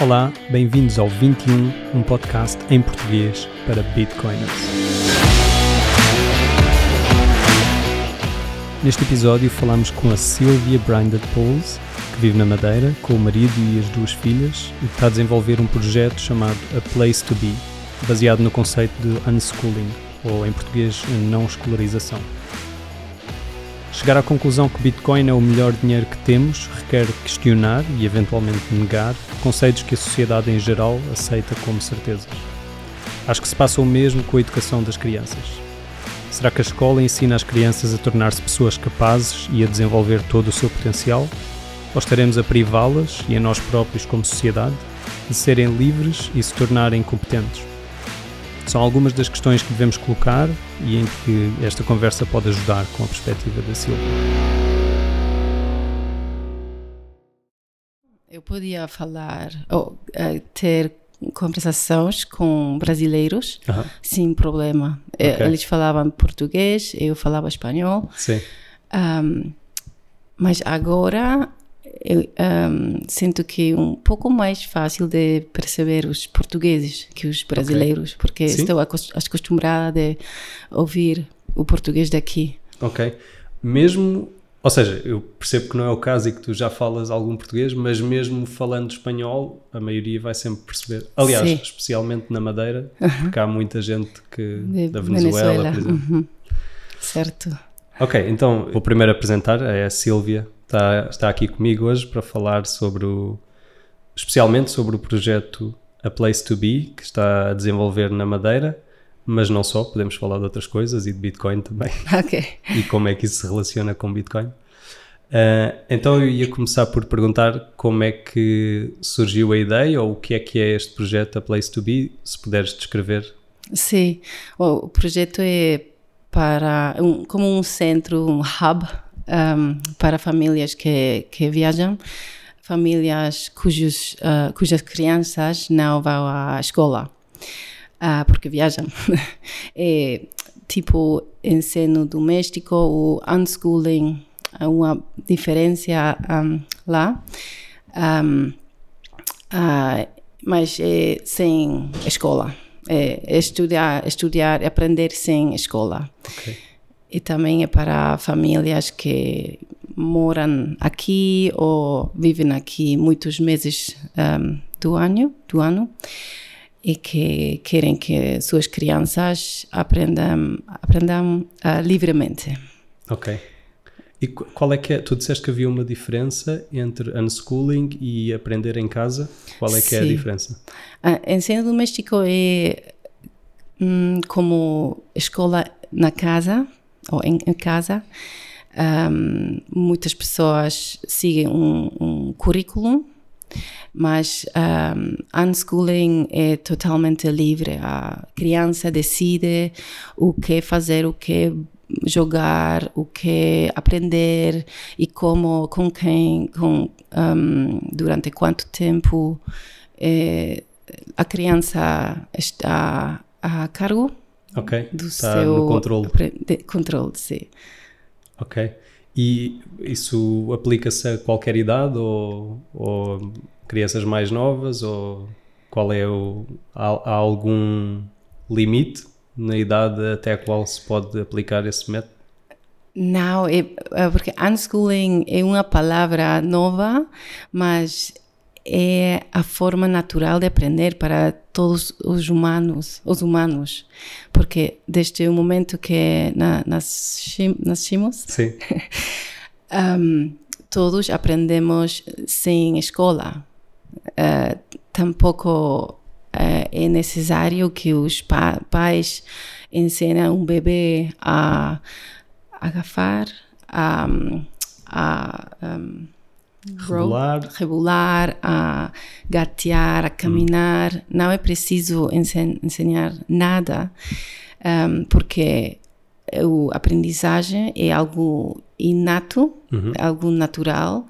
Olá, bem-vindos ao 21, um podcast em português para Bitcoiners. Neste episódio falamos com a Sylvia Branded Pauls, que vive na Madeira com o marido e as duas filhas e está a desenvolver um projeto chamado A Place to Be, baseado no conceito de unschooling, ou em português, não escolarização. Chegar à conclusão que Bitcoin é o melhor dinheiro que temos requer questionar e eventualmente negar conceitos que a sociedade em geral aceita como certezas. Acho que se passa o mesmo com a educação das crianças. Será que a escola ensina as crianças a tornar-se pessoas capazes e a desenvolver todo o seu potencial? Ou estaremos a privá-las e a nós próprios como sociedade de serem livres e se tornarem competentes? São algumas das questões que devemos colocar e em que esta conversa pode ajudar com a perspectiva da Silvia. Eu podia falar, ou uh, ter conversações com brasileiros Aham. sem problema. Eh, Ok. Eles falavam português, eu falava espanhol. Sim. Um, mas agora eu um, sinto que é um pouco mais fácil de perceber os portugueses que os brasileiros, porque Sim. estou acos- acostumada de ouvir o português daqui. Ok. Mesmo, ou seja, eu percebo que não é o caso e que tu já falas algum português, mas mesmo falando espanhol, a maioria vai sempre perceber. Aliás, Sim. especialmente na Madeira, porque há muita gente que De da Venezuela, por exemplo. Uhum. Certo. Ok, então vou primeiro apresentar, é a Sílvia, está, está aqui comigo hoje para falar sobre o, especialmente sobre o projeto A Place to Be, que está a desenvolver na Madeira, mas não só, podemos falar de outras coisas e de Bitcoin também, Ok. e como é que isso se relaciona com Bitcoin. Ah, então eu ia começar por perguntar como é que surgiu a ideia ou o que é que é este projeto A Place to Be, se puderes descrever. Sim, o projeto é para um, como um centro, um hub um, para famílias que, que viajam, famílias cujos, ah, cujas crianças não vão à escola ah, porque viajam. é tipo ensino doméstico, o unschooling, uma diferença um, lá. Um, ah, mas é sem escola. É estudar, estudar, aprender sem escola. Ok. E também é para famílias que moram aqui ou vivem aqui muitos meses um, do ano, do ano e que querem que suas crianças aprendam, aprendam ah, livremente. Ok. E qu- qual é que é? Tu disseste que havia uma diferença entre unschooling e aprender em casa. Qual é que é a Sim. diferença? Ah, ensino doméstico é hum, como escola na casa ou em, casa. Ahm, muitas pessoas seguem um, um currículo, mas um, unschooling é totalmente livre. A criança decide o que fazer, o que jogar, o que aprender e como, com quem, com, um, durante quanto tempo. Eh, a criança está a cargo Ok. do Está seu no controle. de- controle, sim. Ok. E isso aplica-se a qualquer idade ou, ou crianças mais novas? Ou qual é o. Há, há algum limite na idade até a qual se pode aplicar esse método? Não, é, é porque unschooling é uma palavra nova, mas é a forma natural de aprender para todos os humanos, os humanos, porque desde o momento que na, nasci- nascimos, um, todos aprendemos sem escola. Uh, tampouco uh, é necessário que os pa pais ensinem um bebê a agafar, a, a um, rebolar, a gatear, a caminhar. Não é preciso ensinar nada, um, porque a aprendizagem é algo inato, algo natural,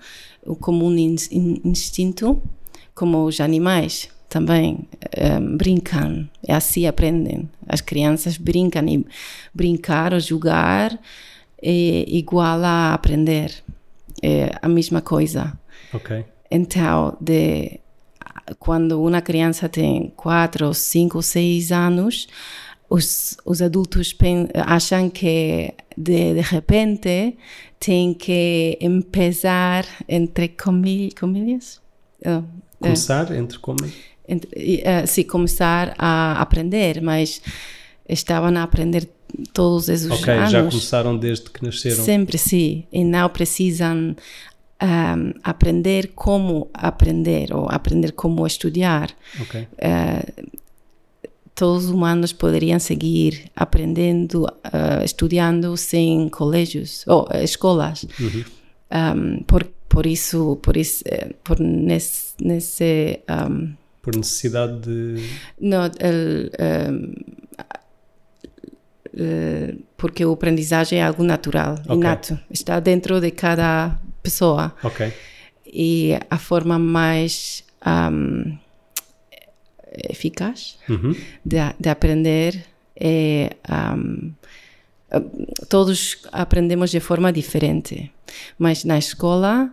como um in in instinto, como os animais também um, brincam, e assim aprendem. As crianças brincam e brincar ou jogar é igual a aprender, é a mesma coisa. Então, de quando uma criança tem 4, 5, 6 anos, os, os adultos acham que de, de repente tem que começar entre comilhas. Uh, começar uh, entre comilhas? Uh, sim, começar a aprender, mas estavam a aprender todos esses okay, anos. já começaram desde que nasceram. Sempre, sim. E não precisam um, aprender como aprender ou aprender como estudar. Okay. Uh, todos os humanos poderiam seguir aprendendo, uh, estudando sem colégios ou escolas. Uhum. Um, por, por isso, por isso, eh, por nesse, nesse um, por necessidade de não, el, um, porque a aprendizagem é algo natural, okay. inato, está dentro de cada pessoa. Ok. E a forma mais um, eficaz uhum. de, de, aprender é. Um, todos aprendemos de forma diferente, mas na escola.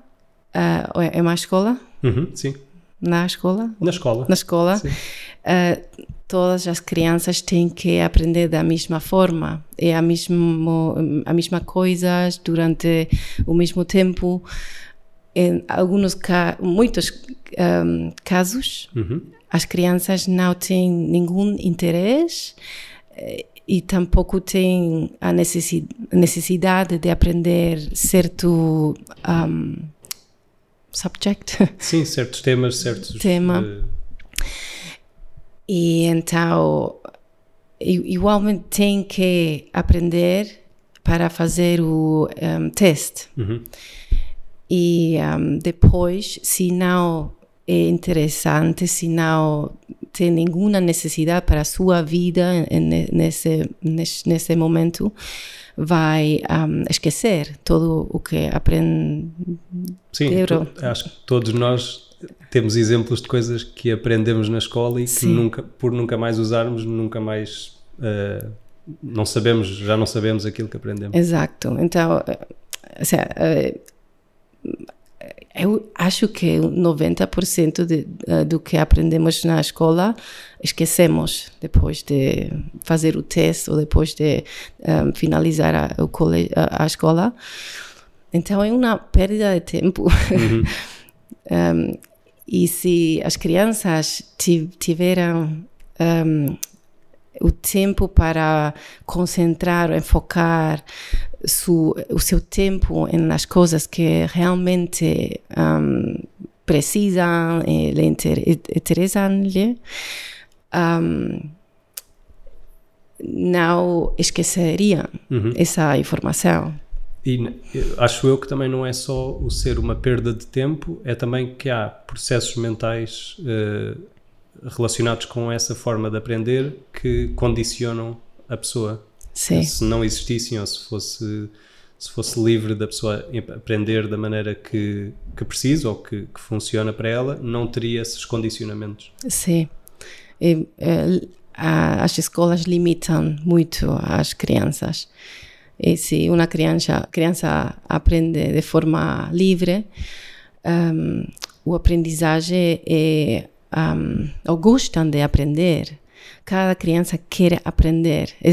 Uh, é uma escola? Uhum, sim. Na escola? Na escola. Na escola. Uh, todas as crianças têm que aprender da mesma forma. É a, mesmo, a mesma coisa durante o mesmo tempo. Em alguns, muitos um, casos, uhum. as crianças não têm nenhum interesse eh, e tampouco têm a necessidade de aprender certo um, subject. Sim, certos temas, certos... Tema. Uh, e então, igualmente tem que aprender para fazer o um, teste. Uhum. E um, depois, se não é interessante, se não tem nenhuma necessidade para a sua vida nesse, nesse, nesse momento, vai um, esquecer todo o que aprende. Sim, acho que todos nós temos exemplos de coisas que aprendemos na escola e que nunca, por nunca mais usarmos, nunca mais uh, não sabemos, já não sabemos aquilo que aprendemos. Exato. Então, assim, eu acho que 90% de, do que aprendemos na escola esquecemos depois de fazer o teste ou depois de um, finalizar a, o cole, a, a, escola. Então é uma perda de tempo. Uhum. um, e se as crianças tiveram um, o tempo para concentrar, enfocar su, o seu tempo nas coisas que realmente um, precisam e lhe interessam-lhe, um, não esqueceriam uhum. essa informação. E acho eu que também não é só o ser uma perda de tempo, é também que há processos mentais uh, relacionados com essa forma de aprender que condicionam a pessoa. Sim. Se não existissem ou se fosse, se fosse livre da pessoa aprender da maneira que, que precisa ou que, que funciona para ela, não teria esses condicionamentos. Sim. E, uh, as escolas limitam muito as crianças. E se uma criança, criança aprende de forma livre, um, o aprendizagem é, um, ou gostam de aprender. Cada criança quer aprender. É,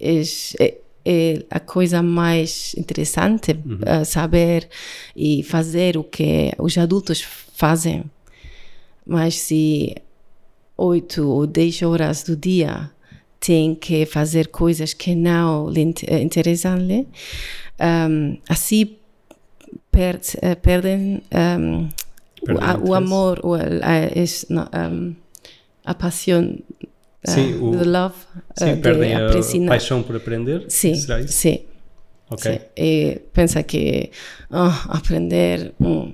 é, é a coisa mais interessante uhum. uh, saber e fazer o que os adultos fazem. Mas se oito ou dez horas do dia tem que fazer coisas que não lhe eh, interessam-lhe. Um, assim per, uh, perdem um, o, o, amor, o, a, um, a paixão, sim, uh, o, the love. Sim, uh, perdem a, paixão por aprender? Sim, Será isso? sim. Ok. Sim. E pensa que oh, aprender... Um,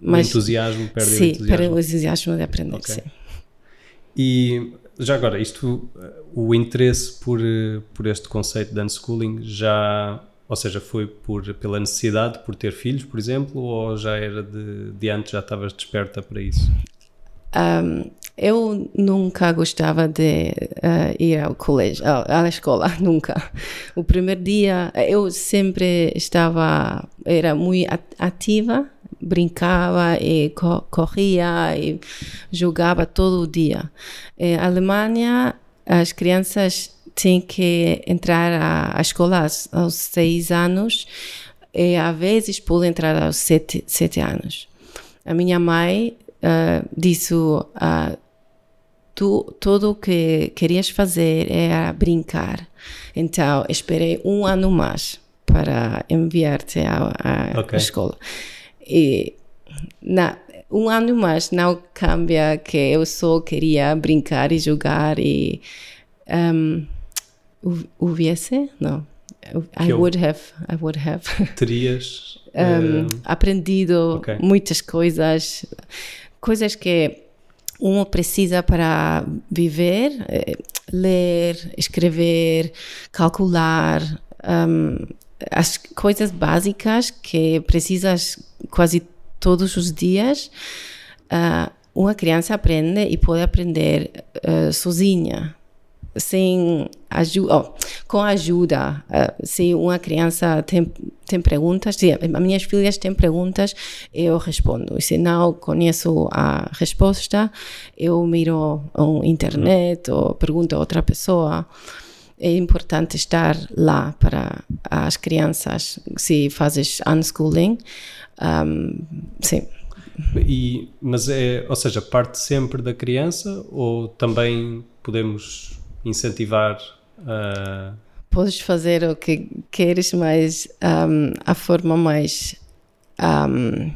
mas, o entusiasmo, perde sim, o entusiasmo. perde o entusiasmo de aprender, okay. sim. E já agora, isto, o interesse por, por este conceito de unschooling já, ou seja, foi por, pela necessidade por ter filhos, por exemplo, ou já era de, de antes, já estavas desperta para isso? Um, eu nunca gostava de uh, ir ao colégio, à escola, nunca. O primeiro dia, eu sempre estava, era muito ativa, brincava e co corria e jogava todo o dia. Em Alemanha, as crianças têm que entrar à, à escola aos, aos seis anos e às vezes podem entrar aos sete, sete anos. A minha mãe uh, disse uh, tu, tudo o que querias fazer era brincar. Então, esperei um ano mais para enviar-te à, à okay. escola. E na, um ano mais não cambia que eu só queria brincar e jogar e um, hubiese? Não. I would have, I would have. Terias um, uh, aprendido okay. muitas coisas, coisas que um precisa para viver, eh, ler, escrever, calcular, um, as coisas básicas que precisas quase todos os dias. Uh, uma criança aprende e pode aprender uh, sozinha sem ajuda, oh, com ajuda, uh, se uma criança tem, tem perguntas, se as minhas filhas têm perguntas, eu respondo. E se não conheço a resposta, eu miro na internet ou pergunto a outra pessoa. É importante estar lá para as crianças, se fazes unschooling. Um, sim. E, mas é, ou seja, parte sempre da criança ou também podemos incentivar a. Podes fazer o que queres, mas um, a forma mais. Um,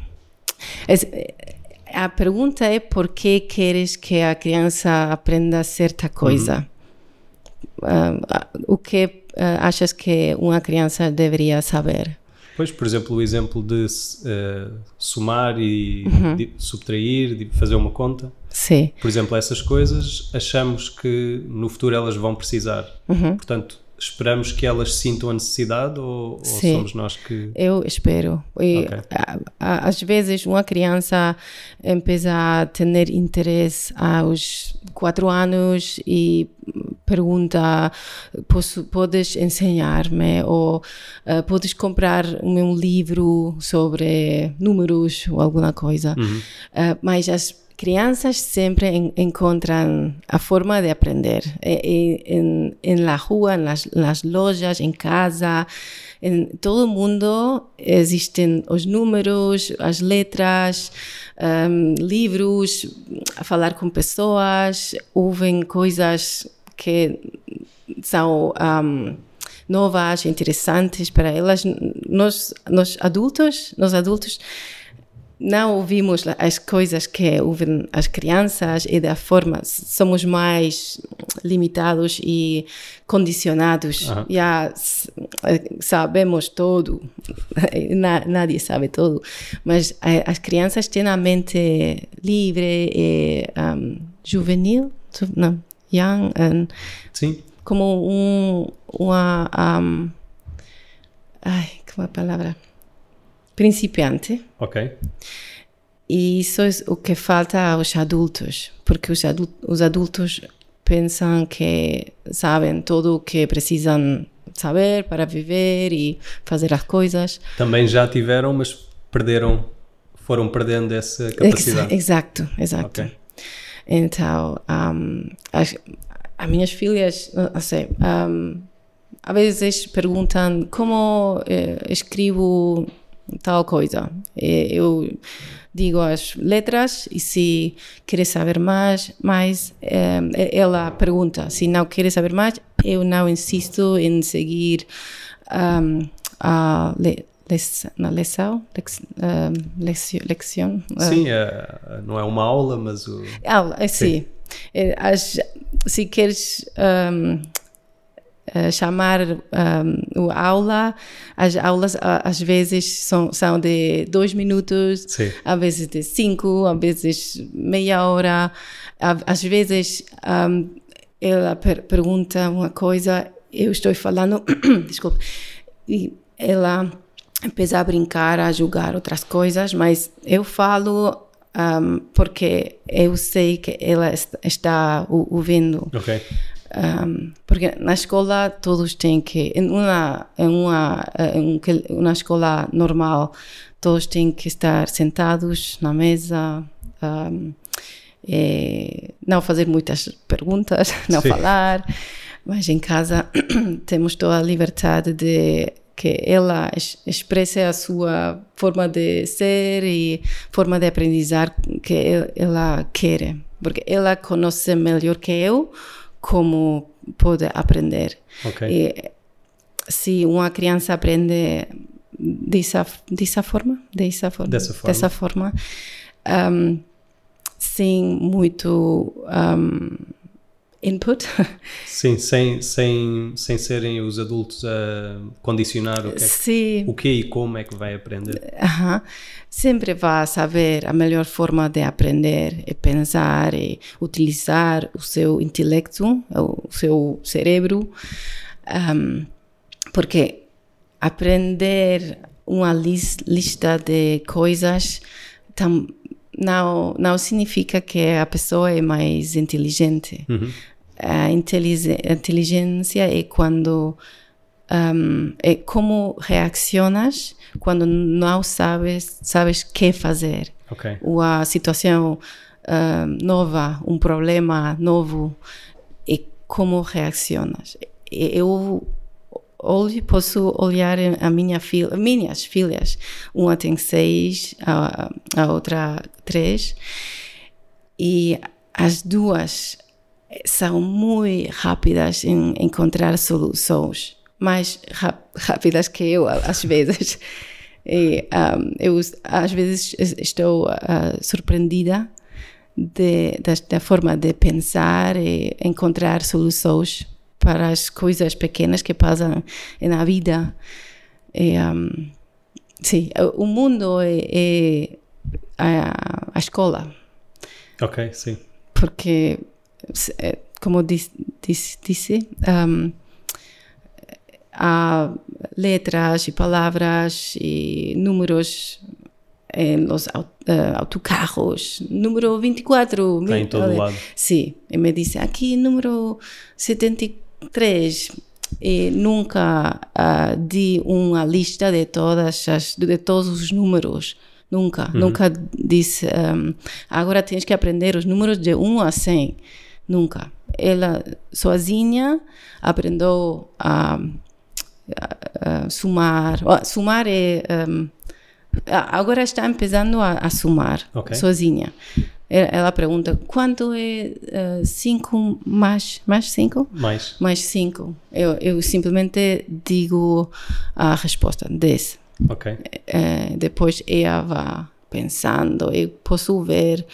a pergunta é por que queres que a criança aprenda certa coisa? Uhum. O que uh, achas que uma criança deveria saber? Pois, por exemplo, o exemplo de uh, somar e uhum. subtrair, de fazer uma conta. Sim. Por exemplo, essas coisas achamos que no futuro elas vão precisar. Uhum. Portanto, esperamos que elas sintam a necessidade ou, ou somos nós que. Eu espero. E, okay. Às vezes, uma criança empieza a ter interesse aos quatro anos e pergunta: posso, podes ensinar-me? Ou uh, podes comprar um livro sobre números ou alguma coisa. Uhum. Uh, mas as crianças sempre en, a forma de aprender em, la rua, nas, nas lojas, em casa, em todo mundo existem os números, as letras, um, falar com pessoas, ouvem coisas que são um, novas, interessantes para elas. Nós, nós adultos, nós adultos não ouvimos as coisas que ouvem as crianças e da forma somos mais limitados e condicionados. Uhum. já sabemos tudo nadie sabe tudo mas as crianças têm a mente livre e um, juvenil não young and sim. como um uma um, ai como é a palavra principiante. Ok. E isso é o que falta aos adultos, porque os, adultos, os adultos pensam que sabem tudo o que precisam saber para viver e fazer as coisas. Também já tiveram, mas perderam, foram perdendo essa capacidade. Ex exato, exato. Okay. Então, um, as, as minhas filhas, não sei, um, às vezes perguntam como eh, escrevo tal coisa. Eu digo as letras e se quer saber mais, mais eh, ela pergunta. Se não quer saber mais, eu não insisto em seguir um, a le, na lição, leção. Sim, é, não é uma aula, mas o... Aula, sim. sim. Eh, as, se queres um, uh, chamar um, a aula. As aulas às vezes são, são de dois minutos, Sim. às vezes de cinco, às vezes meia hora. Às vezes um, ela per pergunta uma coisa, eu estou falando, desculpa, e ela empieza a brincar, a jogar outras coisas, mas eu falo um, porque eu sei que ela está ouvindo. Okay. Um, porque na escola todos têm que, em uma, em uma, em uma escola normal, todos têm que estar sentados na mesa, um, não fazer muitas perguntas, não Sim. falar, mas em casa temos toda a liberdade de que ela expresse a sua forma de ser e forma de aprendizar que ela quer, porque ela conhece melhor que eu como pode aprender. Okay. E se uma criança aprende dessa, dessa forma, dessa forma, dessa forma, dessa forma um, sem muito um, input. Sim, sem, sem, sem serem os adultos a condicionar o que, é que, o que e como é que vai aprender. Uh -huh. Sempre vai saber a melhor forma de aprender e pensar e utilizar o seu intelecto, o seu cérebro, um, porque aprender uma lista de coisas não, não significa que a pessoa é mais inteligente. Uhum. A inteligência é quando um, é como reaccionas quando não sabes sabes que fazer. Okay. Uma situação nova, um problema novo, e como reaccionas. Eu olho, posso olhar a minha filha, minhas filhas. Uma tem seis, a, a outra três. E as duas são muito rápidas em encontrar soluções, mais rápidas que eu, às vezes. E, um, eu, às vezes, estou uh, surpreendida de, da, da forma de pensar e encontrar soluções para as coisas pequenas que passam na vida. E, um, sim, o mundo é, é a, a, escola. Ok, sim. Porque, como disse, disse um, há letras e palavras e números em os autocarros, número 24. Está em todo lado. Sim, e me disse aqui número 74 três e nunca uh, di uma lista de todas as de todos os números nunca uhum. nunca disse um, agora tens que aprender os números de 1 a 100 nunca ela sozinha aprendeu a, a, a somar somar é um, agora está começando a, a somar okay. sozinha ela pergunta quanto é 5 uh, mais mais 5? Mais. Mais 5. Eu, eu simplesmente digo a resposta 10. Ok. Uh, depois ela vai pensando, eu posso ver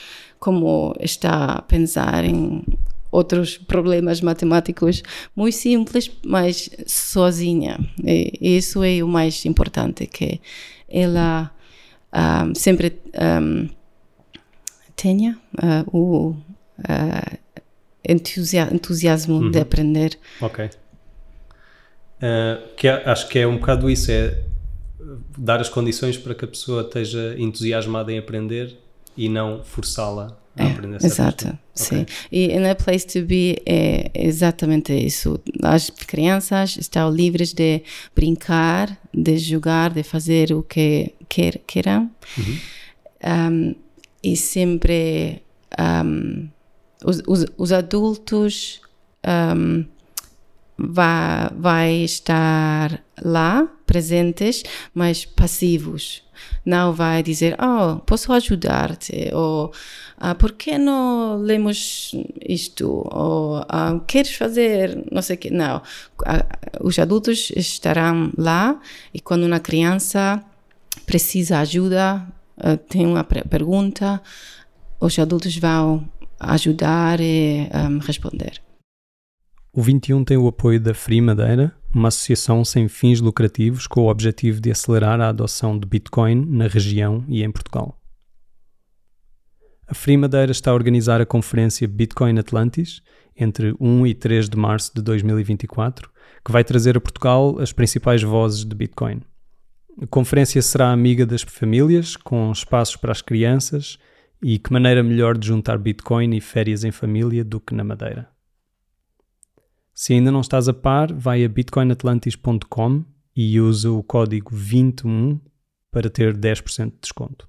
como está a pensar em outros problemas matemáticos muito simples, mas sozinha. E isso é o mais importante, que ela um, ah, sempre um, tenha uh, o uh, entusiasmo uhum. de aprender. Ok. Uh, que é, acho que é um bocado isso, é dar as condições para que a pessoa esteja entusiasmada em aprender e não forçá-la a é, aprender. Exato, okay. sim. E na Place to Be é exatamente isso. As crianças estão livres de brincar, de jogar, de fazer o que quer, queiram. Uhum. Um, e sempre um, os, os, os, adultos um, vai, vai estar lá presentes, mas passivos. Não vai dizer, oh, posso ajudar-te, ou ah, por que não lemos isto, ou ah, queres fazer não sei o que. Não, ah, os adultos estarão lá e quando uma criança precisa ajuda, uh, tem uma pergunta, os adultos vão ajudar e um, responder. O 21 tem o apoio da Free Madeira, uma associação sem fins lucrativos com o objetivo de acelerar a adoção de Bitcoin na região e em Portugal. A Free Madeira está a organizar a conferência Bitcoin Atlantis entre 1 e 3 de março de 2024, que vai trazer a Portugal as principais vozes de Bitcoin. A conferência será amiga das famílias, com espaços para as crianças e que maneira melhor de juntar Bitcoin e férias em família do que na Madeira. Se ainda não estás a par, vai a bitcoinatlantis.com e usa o código 21 para ter 10% de desconto.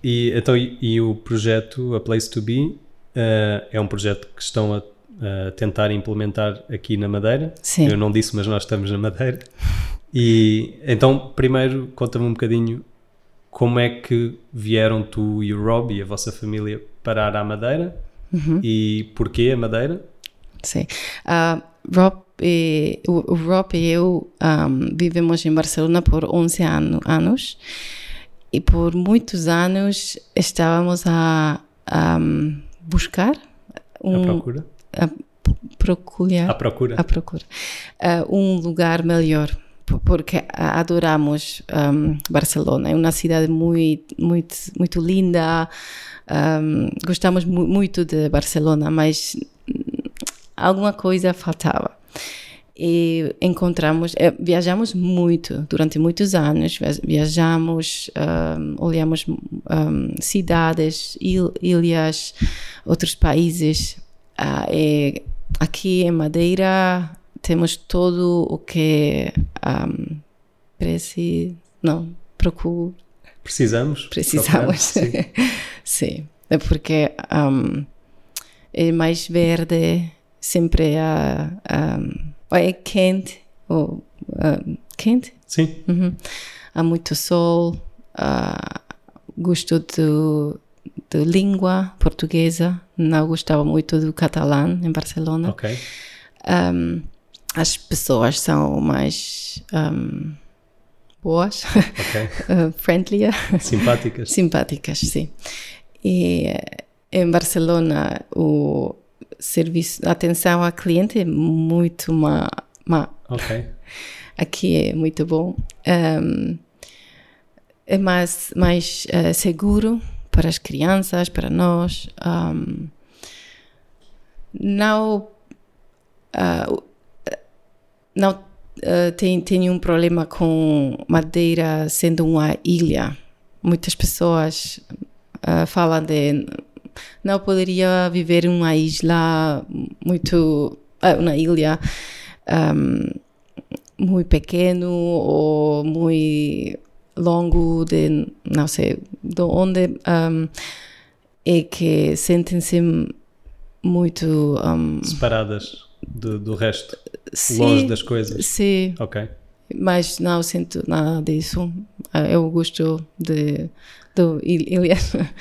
E, então, e, o projeto A Place to Be uh, é um projeto que estão a, a, tentar implementar aqui na Madeira. Sim. Eu não disse, mas nós estamos na Madeira. E então, primeiro, conta-me um bocadinho como é que vieram tu e o Rob e a vossa família parar à Madeira uhum. e porquê a Madeira? Sim. Uh, Rob e, o, o, Rob e eu um, vivemos em Barcelona por 11 ano, anos. E por muitos anos estávamos a, a buscar um, a procura? a procurar. A procura. A procura. Uh, um lugar melhor porque adoramos um, Barcelona. É uma cidade muito muito muito linda. Um, gostamos mu muito de Barcelona mas alguma coisa faltava e encontramos, eh, viajamos muito, durante muitos anos, viajamos, um, olhamos um, cidades, il, ilhas, outros países. Uh, aqui em Madeira temos todo o que um, preci, não, procuro. Precisamos. Precisamos. sim. sim. É porque um, é mais verde, sempre há é quente, ou quente? Sim. Uhum. Há muito sol, uh, gosto de, de língua portuguesa, não gostava muito do catalão em Barcelona. Ok. Um, as pessoas são mais um, boas, okay. uh, friendlier. Simpáticas. Simpáticas, sim. E em Barcelona o serviço, a atenção ao cliente é muito má. má. Ok. Aqui é muito bom. Um, é mais, mais uh, seguro para as crianças, para nós. Um, não. Uh, não uh, tem, tem um problema com Madeira sendo uma ilha. Muitas pessoas uh, falam de não poderia viver em uma isla muito. Ah, uma ilha um, muito pequeno ou muito longo de não sei de onde um, é que sentem-se muito um, separadas do, do resto sim, longe das coisas. sim. Ok. Mas não sinto nada disso. Ah, eu gosto de do ilha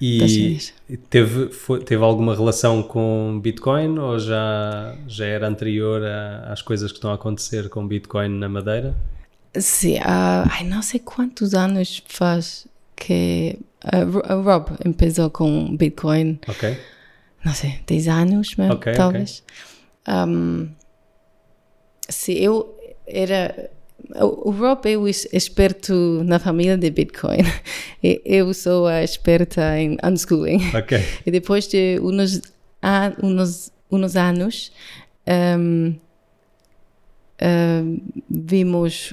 E teve, foi, teve alguma relação com Bitcoin ou já, já era anterior a, às coisas que estão a acontecer com Bitcoin na Madeira? Sim, uh, ai, não sei quantos anos faz que uh, Rob começou com Bitcoin. Ok. Não sei, 10 anos, mesmo, okay, talvez. Okay. Um, sim, eu era o Rob é o experto na família de Bitcoin. Eu sou a experta em unschooling. Okay. E depois de uns, uns, uns anos, um, um, vimos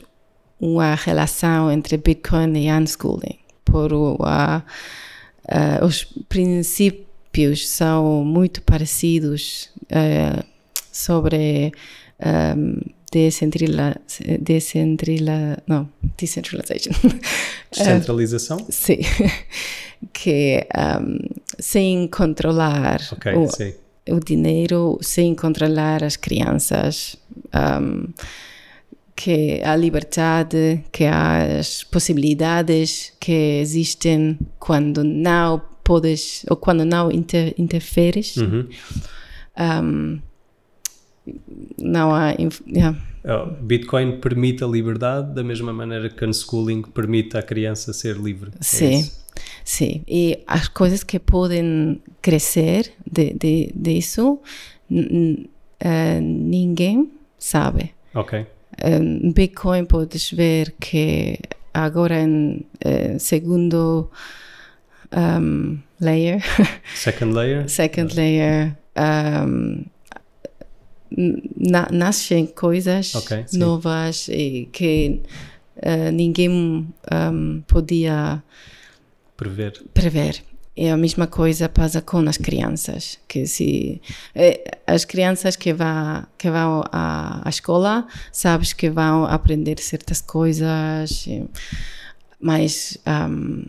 uma relação entre Bitcoin e unschooling. Por uh, os princípios são muito parecidos uh, sobre um, decentrila, decentrila, não, decentralization. Descentralização? uh, sim. que um, sem controlar okay, o, o, dinheiro, sem controlar as crianças, um, que a liberdade, que as possibilidades que existem quando não podes ou quando não inter, interferes. Uhum. Um, não há. Yeah. Bitcoin permite a liberdade da mesma maneira que unschooling permite à criança ser livre. É sim, é sim. E as coisas que podem crescer de, de, disso, uh, ninguém sabe. Ok. Um, Bitcoin podes ver que agora em uh, segundo um, layer. Second layer. Second layer. Um, na, nascem coisas okay, novas e que uh, ninguém um, podia prever. prever. E a mesma coisa passa com as crianças, que se eh, as crianças que vão que vão à, à escola, sabes que vão aprender certas coisas, mas um,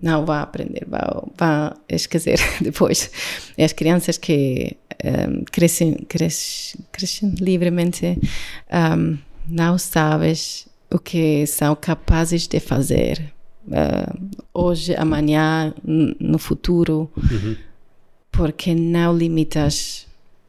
não vão aprender, vão, vão esquecer depois. E as crianças que um, crescem, crescem, crescem livremente, um, não sabes o que são capazes de fazer uh, hoje, amanhã, no futuro, uhum. porque não limitas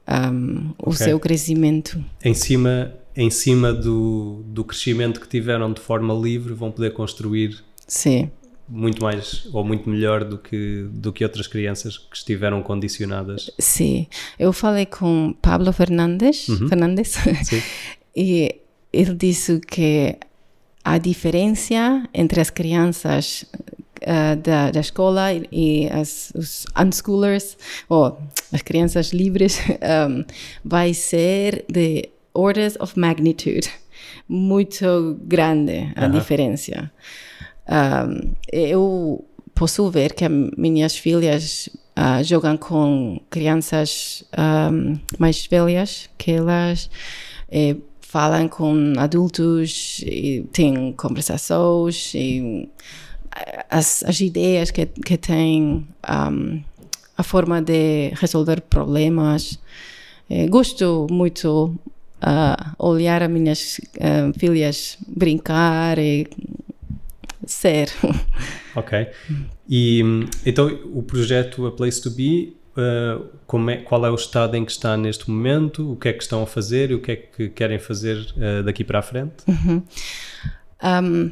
um, o okay. seu crescimento. Em cima, em cima do, do crescimento que tiveram de forma livre, vão poder construir Sim. Muito mais ou muito melhor do que, do que outras crianças que estiveram condicionadas. Sim, eu falei com Pablo Fernandes, uhum. Fernandes e ele disse que a diferença entre as crianças uh, da, da escola e as, os unschoolers, ou as crianças livres, um, vai ser de orders of magnitude. Muito grande a uh -huh. diferença. Eu posso ver que minhas filhas uh, jogam com crianças um, mais velhas que elas. Falam com adultos e têm conversações e as, as ideias que, que têm, um, a forma de resolver problemas. É, gosto muito uh, olhar as minhas uh, filhas brincar e ser. Ok. E então o projeto A Place to Be uh, é, qual é o estado em que está neste momento, o que é que estão a fazer e o que é que querem fazer uh, daqui para a frente? Uhum. Um,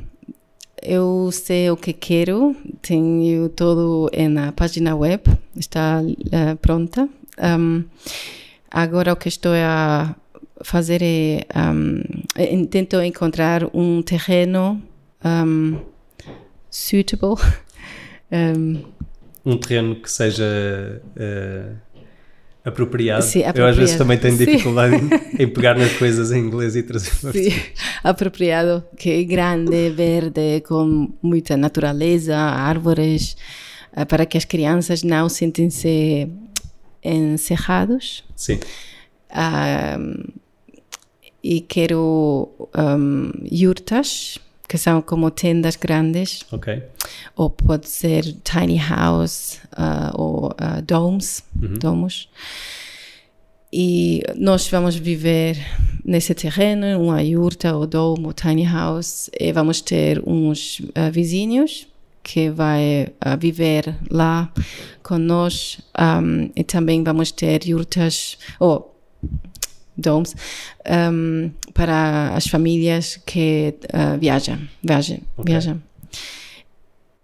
eu sei o que quero, tenho tudo na página web, está uh, pronta. Um, agora o que estou a fazer é um, tento encontrar um terreno um, suitable um, um terreno que seja uh, apropriado. Sim, apropriado. Eu às vezes também tenho dificuldade em, em, pegar nas coisas em inglês e trazer para Sim, apropriado, que é grande, verde, com muita natureza, árvores, uh, para que as crianças não sentem-se encerrados. Sim. Uh, e quero um, yurtas que são como tendas grandes. Ou pode ser tiny house uh, ou uh, domes, uhum. domos. E nós vamos viver nesse terreno, uma yurta ou dome ou tiny house, e vamos ter uns uh, vizinhos que vai viver lá conosco um, e também vamos ter yurtas ou domes um, para as famílias que uh, viajam, viajam, okay. viajam.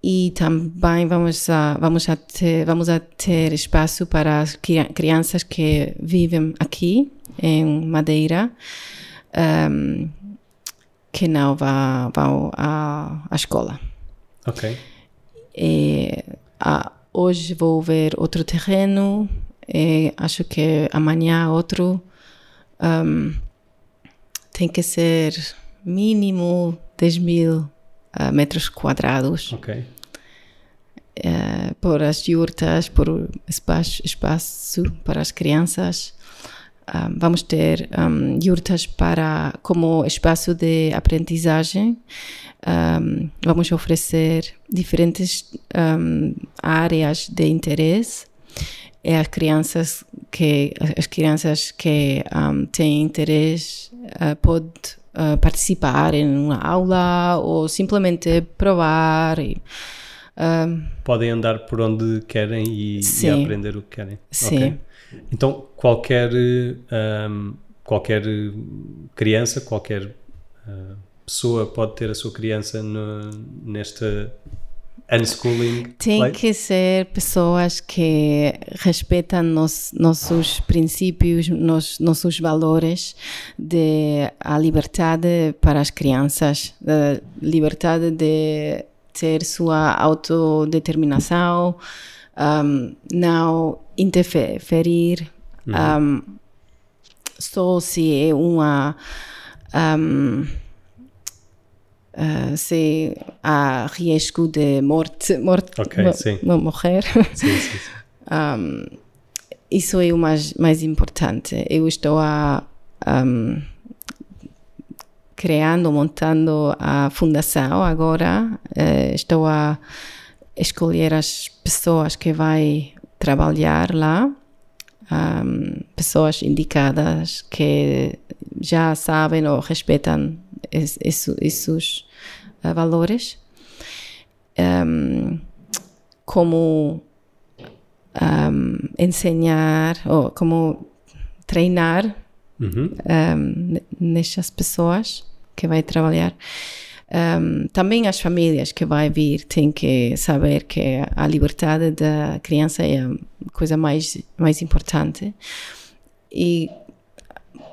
E também vamos a, vamos, a ter, vamos a ter espaço para as crianças que vivem aqui em Madeira, um, que não vão, vão à, à escola. Ok. E, hoje vou ver outro terreno, e acho que amanhã outro um, tem que ser mínimo 10 mil uh, metros quadrados. Ok. Uh, por as yurtas, por espaço, espaço para as crianças. Um, vamos ter um, yurtas para como espaço de aprendizagem. Um, vamos oferecer diferentes áreas de interesse é as crianças que as crianças que um, têm interesse uh, pode uh, participar em uma aula ou simplesmente provar e, podem andar por onde querem e, e, aprender o que querem. Sim. Okay. então qualquer um, qualquer criança qualquer uh, pessoa pode ter a sua criança no, nesta unschooling. Tem que ser pessoas que respeitam nos, nossos princípios, nos, nossos valores de a liberdade para as crianças, a liberdade de ter sua autodeterminação, um, não interferir uhum. um, só se é uma um, uh, se há risco de morte, morte Ok, mo- morrer. Sim, sim, sim. Um, isso é o mais, mais importante. Eu estou a um, criando, montando a fundação agora. Eh, estou a escolher as pessoas que vai trabalhar lá, um, pessoas indicadas que já sabem ou respeitam esses eh, valores. Um, como um, ensinar ou como treinar Uhum. um, nessas pessoas que vai trabalhar. Um, também as famílias que vai vir têm que saber que a liberdade da criança é a coisa mais mais importante e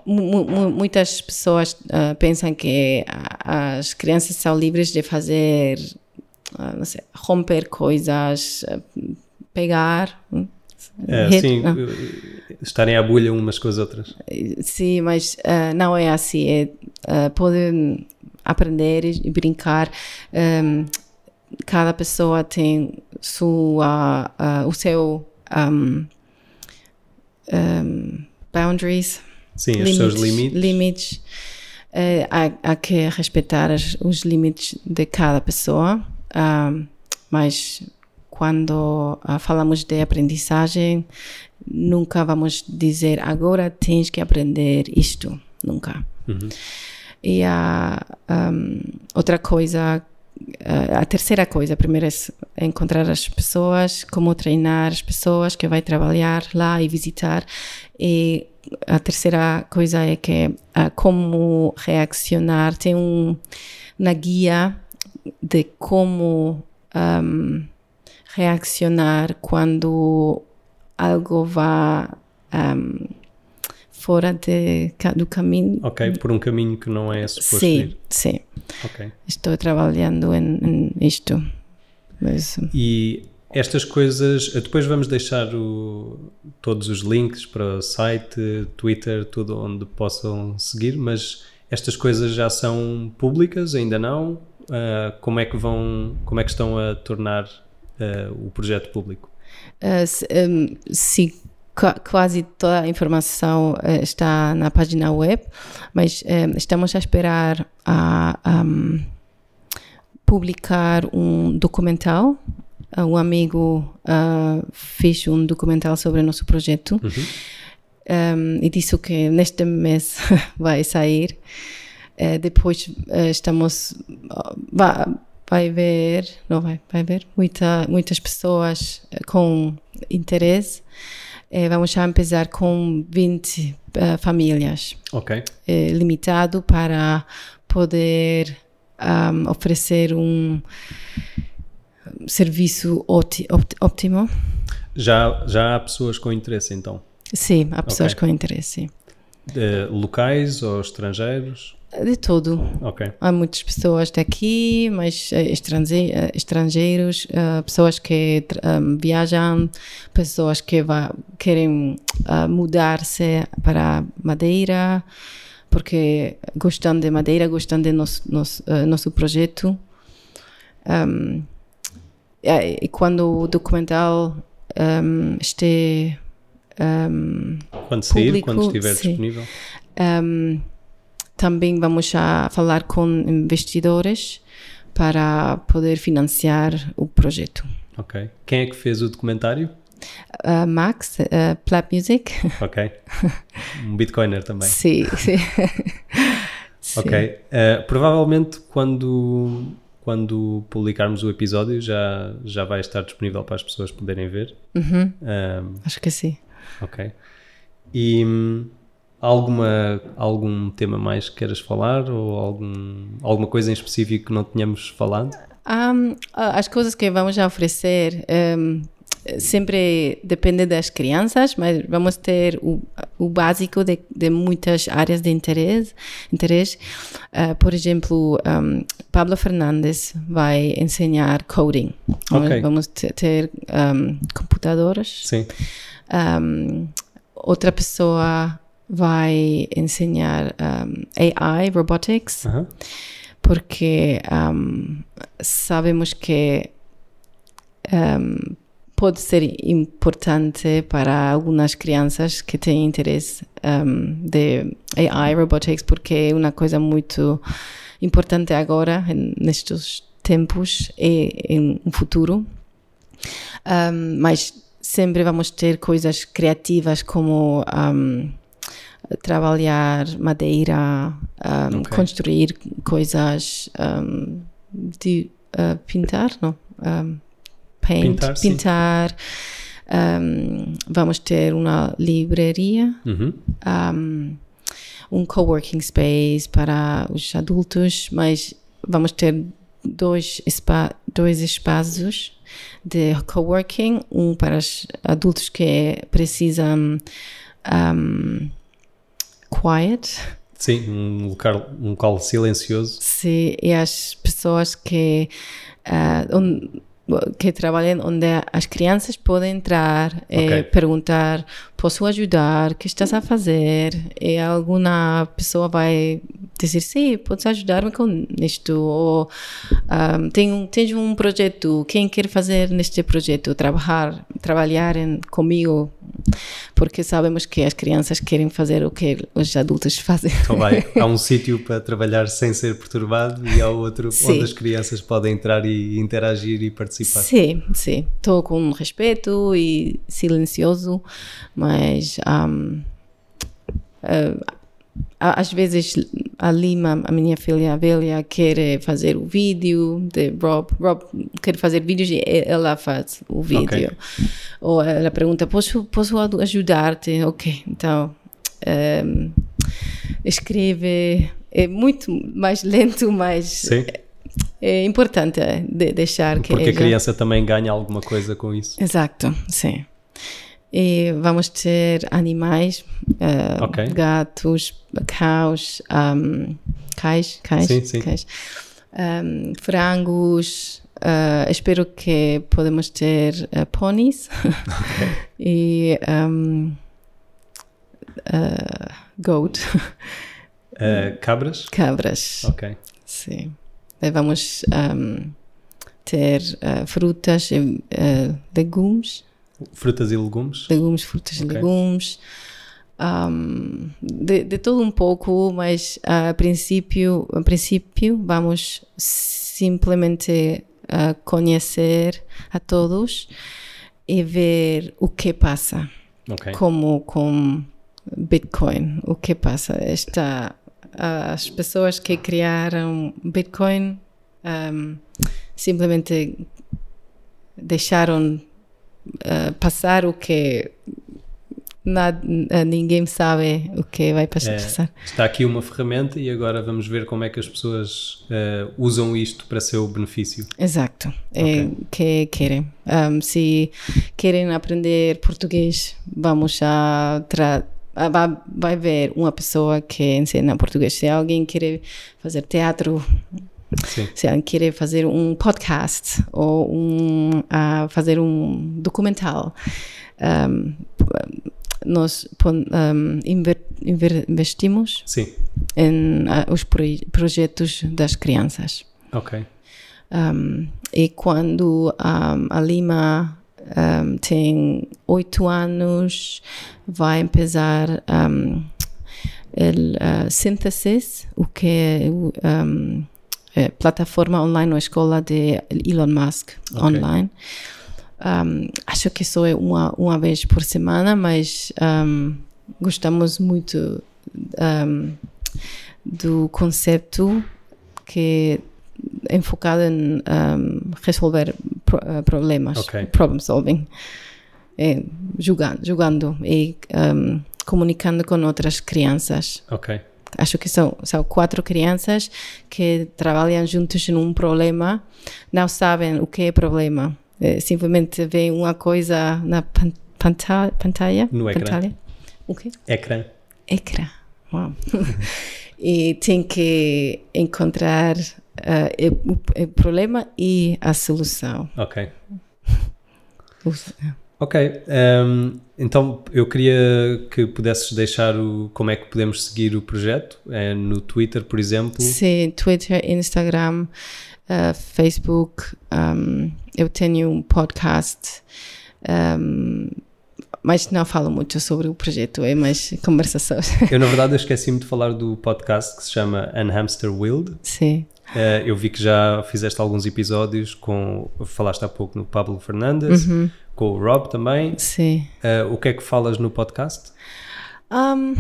muitas pessoas ah, pensam que a- as crianças são livres de fazer ah, não sei, romper coisas ah, pegar hum, É, sim, estarem à bolha umas com as outras. Sim, mas não é assim. É, podem aprender e brincar. Ahm, cada pessoa tem sua, o seu ahm, ahm, boundaries, Sim, os seus limites. limites. Eh, há, há que respeitar as- os limites de cada pessoa, ahm, mas quando ah, falamos de aprendizagem, nunca vamos dizer agora tens que aprender isto, nunca. E a ahm, outra coisa, ah, a terceira coisa, primeiro é encontrar as pessoas, como treinar as pessoas que vai trabalhar lá e visitar. E a terceira coisa é que ah, como reaccionar, tem um, uma guia de como ahm, reaccionar quando algo vai ahm, fora de, do caminho. Ok, por um caminho que não é suposto Sim, ir. sim. Ok. Estou trabalhando em, em isto. Mas, E estas coisas, depois vamos deixar o- todos os links para o site, Twitter, tudo onde possam seguir, mas estas coisas já são públicas, ainda não? Ah, como é que vão, como é que estão a tornar ah, o projeto público? eh, se- qua- quase toda a informação está na página web, mas eh, estamos a esperar a, um, publicar um documental. Uh, Um amigo uh, fez um documental sobre o nosso projeto um, e disse que neste mês vai sair. Eh, depois estamos ah, vai, vai ver não vai vai ver muita, muitas pessoas com interesse Eh, vamos já começar com 20 eh, famílias Ok. eh, limitado para poder um, oferecer um serviço ótimo Já, já há pessoas com interesse então? sim há pessoas Ok. com interesse De locais ou estrangeiros? de tudo Ok. Há muitas pessoas daqui, mas eh, estrange- eh, estrangeiros, eh, pessoas que um, viajam, pessoas que va- querem ah, mudar-se para Madeira, porque gostam de Madeira, gostam de nosso, nosso, eh, nosso projeto. Um, eh, e quando o documental um, estiver um, Quando sair, Público, quando estiver sim. disponível? um, também vamos a falar com investidores para poder financiar o projeto. Ok. Quem é que fez o documentário? Uh, Max, uh, Plap Music. Ok. Um bitcoiner também. sim, sim. Ok. Eh, provavelmente quando, quando publicarmos o episódio já, já vai estar disponível para as pessoas poderem ver. Uhum, Ahm, acho que sim. ok. E hum, alguma, algum tema mais que queiras falar ou algum, alguma coisa em específico que não tínhamos falado? Um, as coisas que vamos oferecer um, sempre depende das crianças, mas vamos ter o, o básico de, de muitas áreas de interesse. interesse. Uh, por exemplo, um, Pablo Fernandes vai ensinar coding. Ok. Vamos te- ter um, computadores. Sim. Um, outra pessoa vai ensinar AI, robotics Aham. porque um, sabemos que um, pode ser importante para algumas crianças que têm interesse um, de AI, robotics, porque é uma coisa muito importante agora, nestes tempos e no futuro. Um, mas sempre vamos ter coisas criativas como um, trabalhar madeira, um, okay. construir coisas de uh, pintar, não? Pintar. pintar vamos ter uma livraria. Uhum. um coworking space para os adultos, mas vamos ter dois, spa, dois espaços de coworking, um para os adultos que precisam um, quiet. Sim, um local, um local silencioso. Sim, e as pessoas que uh, um, que trabalhem onde as crianças podem entrar e okay. perguntar posso ajudar, o que estás a fazer? E alguma pessoa vai dizer, sim, podes ajudar-me com isto. Ou um, tenho, tenho um projeto, quem quer fazer neste projeto? Trabalhar, trabalhar em, comigo porque sabemos que as crianças querem fazer o que os adultos fazem. Então vai, há um sítio para trabalhar sem ser perturbado e há outro sim. onde as crianças podem entrar e interagir e participar. Sim, sim. Estou com respeito e silencioso, mas um, uh, às vezes a Lima, a minha filha velha, quer fazer o vídeo de Rob. Rob quer fazer vídeos e ela faz o vídeo. Okay. Ou ela pergunta: Posso, posso ajudar-te? Ok, então um, escreve. É muito mais lento, mas. Sim. É importante de deixar que. Porque a criança também ganha alguma coisa com isso. Exato, sim. E vamos ter animais, uh, okay. gatos, caus, um, cães, cães, sim, sim. cães um, frangos. Uh, espero que podemos ter uh, ponies okay. e um, uh, goat. cabras? Cabras. Ok. Sim. E vamos um, ter frutas e legumes. Frutas e legumes? Legumes, frutas okay. e legumes. Um, de, de todo um pouco, mas a princípio, a princípio vamos simplesmente uh, conhecer a todos e ver o que passa. Okay. Como com Bitcoin, o que passa. Esta, as pessoas que criaram Bitcoin um, simplesmente deixaram uh, passar o que nada, uh, ninguém sabe o que vai passar. É, está aqui uma ferramenta e agora vamos ver como é que as pessoas uh, usam isto para seu benefício. Exato, é okay. que querem. Um, se querem aprender português, vamos a vai, vai ver uma pessoa que ensina português. Se alguém quer fazer teatro, Sim. Se alguém quer fazer um podcast ou um, uh, fazer um documental, um, nós um, investimos Sim. em uh, os projetos das crianças. Ok. e quando a Lima um, tem oito anos, vai começar um, a uh, síntese, o que é um, é, plataforma online, uma escola de Elon Musk okay. online. Um, acho que só é uma, uma vez por semana, mas um, gostamos muito um, do conceito que é enfocado em resolver pro, uh, problemas, okay. problem solving, é, jogando, jogando e comunicando com outras crianças. Ok acho que são, são quatro crianças que trabalham juntos num problema, não sabem o que é problema, é, simplesmente veem uma coisa na pan pantalla, pantalla. No ecrã. O quê? Ecrã. Ecrã. Uau. e tem que encontrar uh, o, o, problema e a solução. Ok. Ok, um, então eu queria que pudesses deixar o, como é que podemos seguir o projeto, é no Twitter, por exemplo. Sim, Twitter, Instagram, uh, Facebook, um, eu tenho um podcast, um, mas não falo muito sobre o projeto, é mais conversações. Eu, na verdade, esqueci-me de falar do podcast que se chama Unhamster Wild. Sim. Uh, eu vi que já fizeste alguns episódios com, falaste há pouco no Pablo Fernandes, Uhum. Com o Rob também. Sim. Uh, o que é que falas no podcast? Um,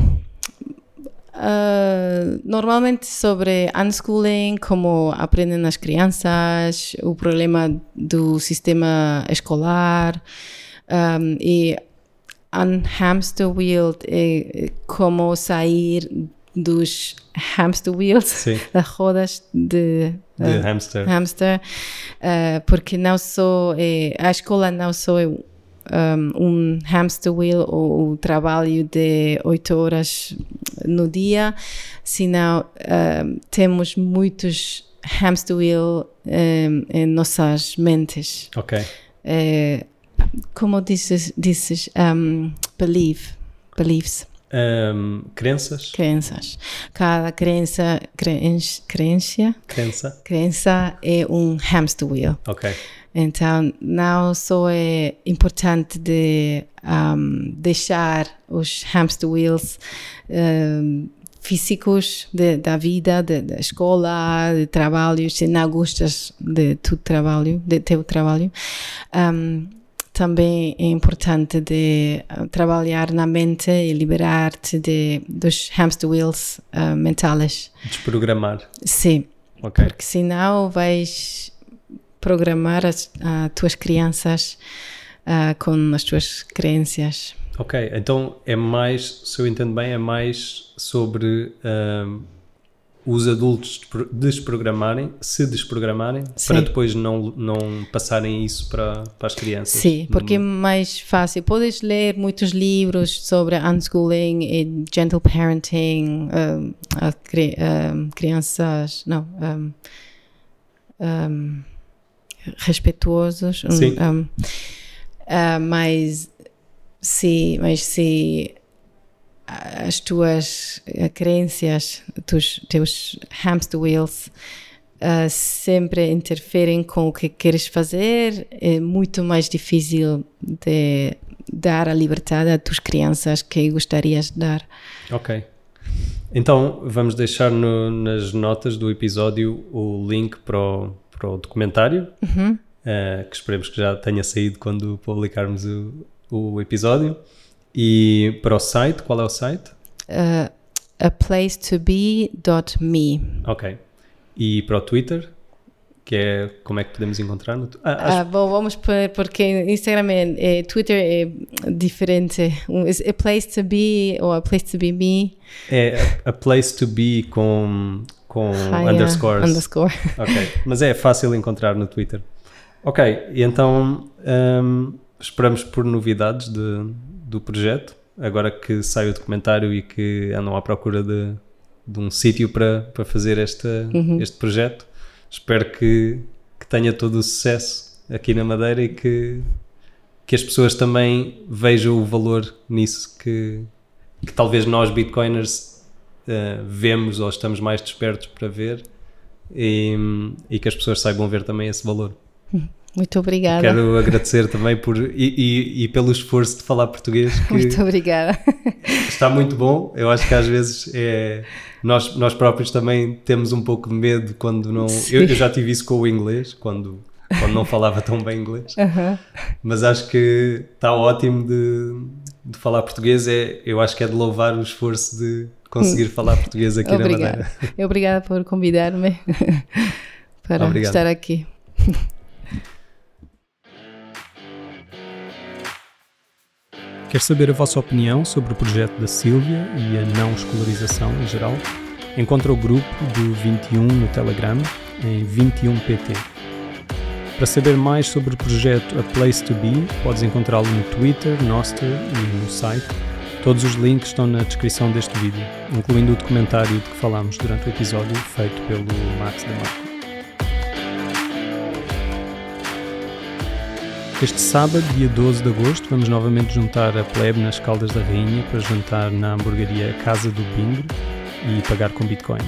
uh, normalmente sobre unschooling, como aprendem as crianças, o problema do sistema escolar um, e unhamster wheel é como sair dos hamster wheels, Sim. das rodas de, De uh, hamster. hamster, uh, porque não só é, a escola não é um, um hamster wheel ou o trabalho de oito horas no dia, senão um, temos muitos hamster wheel um, em nossas mentes. Ok. Como dizes, dizes um, believe, beliefs, Um, crenças? crenças. Cada crença, crença, crença, Crença? crença é um hamster wheel. Ok. Então, não só é importante de um, deixar os hamster wheels um, físicos de, da vida, de- da escola, de trabalho, se não gostas de tu trabalho, de teu trabalho, um, também é importante de uh, trabalhar na mente e liberar-te de, dos hamster wheels uh, mentais. Desprogramar. Sim, Ok. porque senão vais programar as, as tuas crianças ah, com as tuas crenças. Ok, então é mais, se eu entendo bem, é mais sobre ahm, os adultos despro- desprogramarem, se desprogramarem, Sim. para depois não, não passarem isso para, para as crianças. Sim, porque é mais fácil. Podes ler muitos livros sobre unschooling e gentle parenting, ah, a cri- ah, crianças, não, ah, respeituosos. um, Sim. ah, ah, mas se, mas se as tuas eh, crenças, tus, teus hamster wheels ah, sempre interferem com o que queres fazer, é muito mais difícil de dar a liberdade às tuas crianças que gostarias de dar. Ok. Então vamos deixar no- nas notas do episódio o link para o, para o documentário, Uhum. eh, que esperemos que já tenha saído quando publicarmos o, o episódio. E para o site, qual é o site? Uh, aplacetobe.me. Ok. E para o Twitter, que é como é que podemos encontrar? No, ah, acho- Ah, bom, vamos por, porque Instagram é, é- Twitter é diferente. Um, a place to be ou a place to be me. é a place to be com, com Ah, yeah, underscores. Underscore. Ok. Mas é fácil encontrar no Twitter. Ok. E então hum, esperamos por novidades de, do projeto. Agora que sai o documentário e que andam à procura de, de um sítio para, para fazer este, este projeto. Espero que, que tenha todo o sucesso aqui na Madeira e que, que as pessoas também vejam o valor nisso que, que talvez nós bitcoiners eh, vemos ou estamos mais despertos para ver e, e que as pessoas saibam ver também esse valor. Muito obrigada. Quero agradecer também por e, e- e pelo esforço de falar português Muito obrigada. está muito bom. Eu acho que às vezes é nós, nós próprios também temos um pouco de medo quando não. Eu, eu já tive isso com o inglês, quando, quando não falava tão bem inglês. Aham. Mas acho que está ótimo de, de falar português. É, eu acho que é de louvar o esforço de conseguir falar português aqui na Obrigada. Madeira. Obrigada por convidar-me para Obrigado. estar aqui. Quer saber a vossa opinião sobre o projeto da Sílvia e a não escolarização em geral? Encontra o grupo do 21 no Telegram em 21pt. Para saber mais sobre o projeto A Place to Be, podes encontrá-lo no Twitter, Nostr e no site. Todos os links estão na descrição deste vídeo, incluindo o documentário de que falámos durante o episódio feito pelo Max DeMarco. Este sábado, dia 12 de agosto, vamos novamente juntar a plebe nas Caldas da Rainha para jantar na hamburgueria Casa do Bingro e pagar com Bitcoin.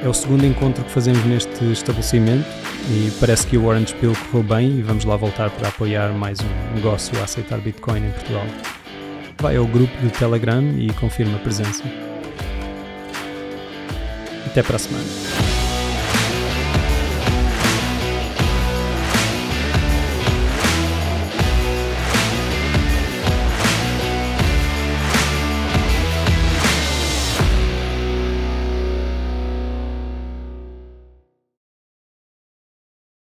É o segundo encontro que fazemos neste estabelecimento e parece que o Orange Pill correu bem e vamos lá voltar para apoiar mais um negócio a aceitar Bitcoin em Portugal. Vai ao grupo do Telegram e confirma a presença. Até para a semana.